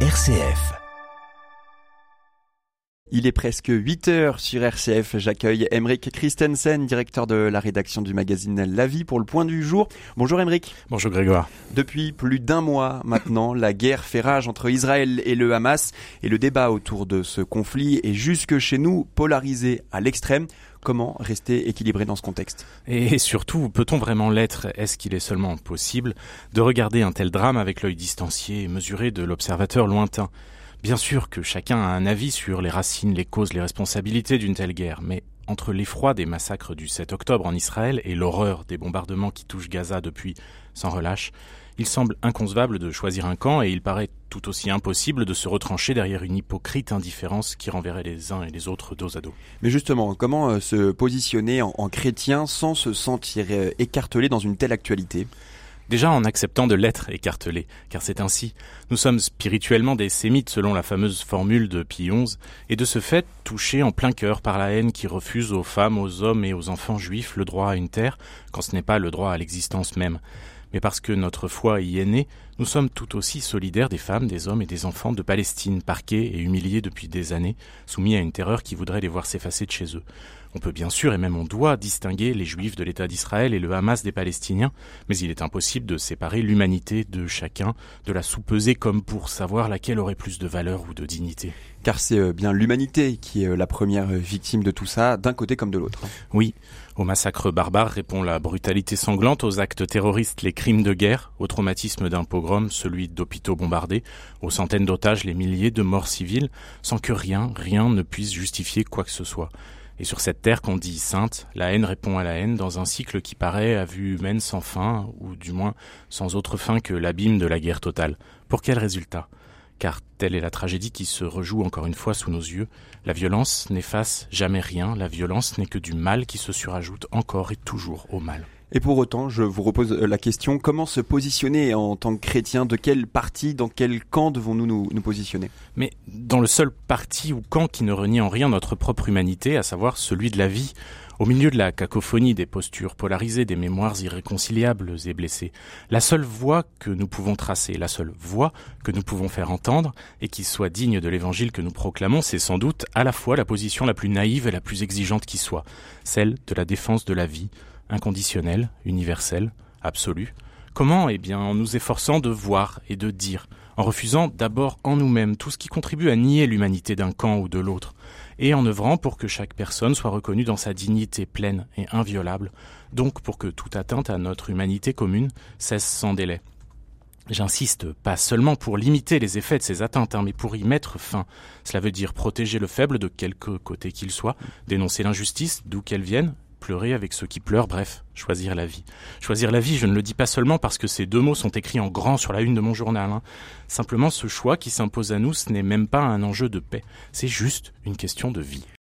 RCF. Il est presque 8 heures sur RCF. J'accueille Emeric Christensen, directeur de la rédaction du magazine La Vie pour le point du jour. Bonjour Emeric. Bonjour Grégoire. Depuis plus d'un mois maintenant, la guerre fait rage entre Israël et le Hamas et le débat autour de ce conflit est jusque chez nous polarisé à l'extrême. Comment rester équilibré dans ce contexte? Et surtout, peut-on vraiment l'être? Est-ce qu'il est seulement possible de regarder un tel drame avec l'œil distancié et mesuré de l'observateur lointain? Bien sûr que chacun a un avis sur les racines, les causes, les responsabilités d'une telle guerre, mais entre l'effroi des massacres du 7 octobre en Israël et l'horreur des bombardements qui touchent Gaza depuis sans relâche, il semble inconcevable de choisir un camp et il paraît tout aussi impossible de se retrancher derrière une hypocrite indifférence qui renverrait les uns et les autres dos à dos. Mais justement, comment euh, se positionner en, en chrétien sans se sentir euh, écartelé dans une telle actualité? Déjà en acceptant de l'être écartelé, car c'est ainsi. Nous sommes spirituellement des sémites selon la fameuse formule de Pie XI, et de ce fait touchés en plein cœur par la haine qui refuse aux femmes, aux hommes et aux enfants juifs le droit à une terre, quand ce n'est pas le droit à l'existence même mais parce que notre foi y est née, nous sommes tout aussi solidaires des femmes, des hommes et des enfants de Palestine, parqués et humiliés depuis des années, soumis à une terreur qui voudrait les voir s'effacer de chez eux. On peut bien sûr et même on doit distinguer les juifs de l'État d'Israël et le Hamas des Palestiniens, mais il est impossible de séparer l'humanité de chacun, de la sous-peser comme pour savoir laquelle aurait plus de valeur ou de dignité. Car c'est euh, bien l'humanité qui est euh, la première euh, victime de tout ça, d'un côté comme de l'autre. Oui, au massacre barbare répond la brutalité sanglante, aux actes terroristes les crimes de guerre, au traumatisme d'un pogrom, celui d'hôpitaux bombardés, aux centaines d'otages, les milliers de morts civiles, sans que rien, rien ne puisse justifier quoi que ce soit. Et sur cette terre qu'on dit sainte, la haine répond à la haine dans un cycle qui paraît à vue humaine sans fin, ou du moins sans autre fin que l'abîme de la guerre totale. Pour quel résultat? Car telle est la tragédie qui se rejoue encore une fois sous nos yeux. La violence n'efface jamais rien, la violence n'est que du mal qui se surajoute encore et toujours au mal. Et pour autant, je vous repose la question, comment se positionner en tant que chrétien? De quel parti, dans quel camp devons-nous nous, nous, positionner? Mais dans le seul parti ou camp qui ne renie en rien notre propre humanité, à savoir celui de la vie, au milieu de la cacophonie des postures polarisées, des mémoires irréconciliables et blessées, la seule voie que nous pouvons tracer, la seule voie que nous pouvons faire entendre, et qui soit digne de l'évangile que nous proclamons, c'est sans doute à la fois la position la plus naïve et la plus exigeante qui soit, celle de la défense de la vie, inconditionnel, universel, absolu. Comment Eh bien en nous efforçant de voir et de dire, en refusant d'abord en nous-mêmes tout ce qui contribue à nier l'humanité d'un camp ou de l'autre, et en œuvrant pour que chaque personne soit reconnue dans sa dignité pleine et inviolable, donc pour que toute atteinte à notre humanité commune cesse sans délai. J'insiste, pas seulement pour limiter les effets de ces atteintes, hein, mais pour y mettre fin. Cela veut dire protéger le faible de quelque côté qu'il soit, dénoncer l'injustice, d'où qu'elle vienne, pleurer avec ceux qui pleurent, bref, choisir la vie. Choisir la vie, je ne le dis pas seulement parce que ces deux mots sont écrits en grand sur la une de mon journal. Hein. Simplement, ce choix qui s'impose à nous, ce n'est même pas un enjeu de paix, c'est juste une question de vie.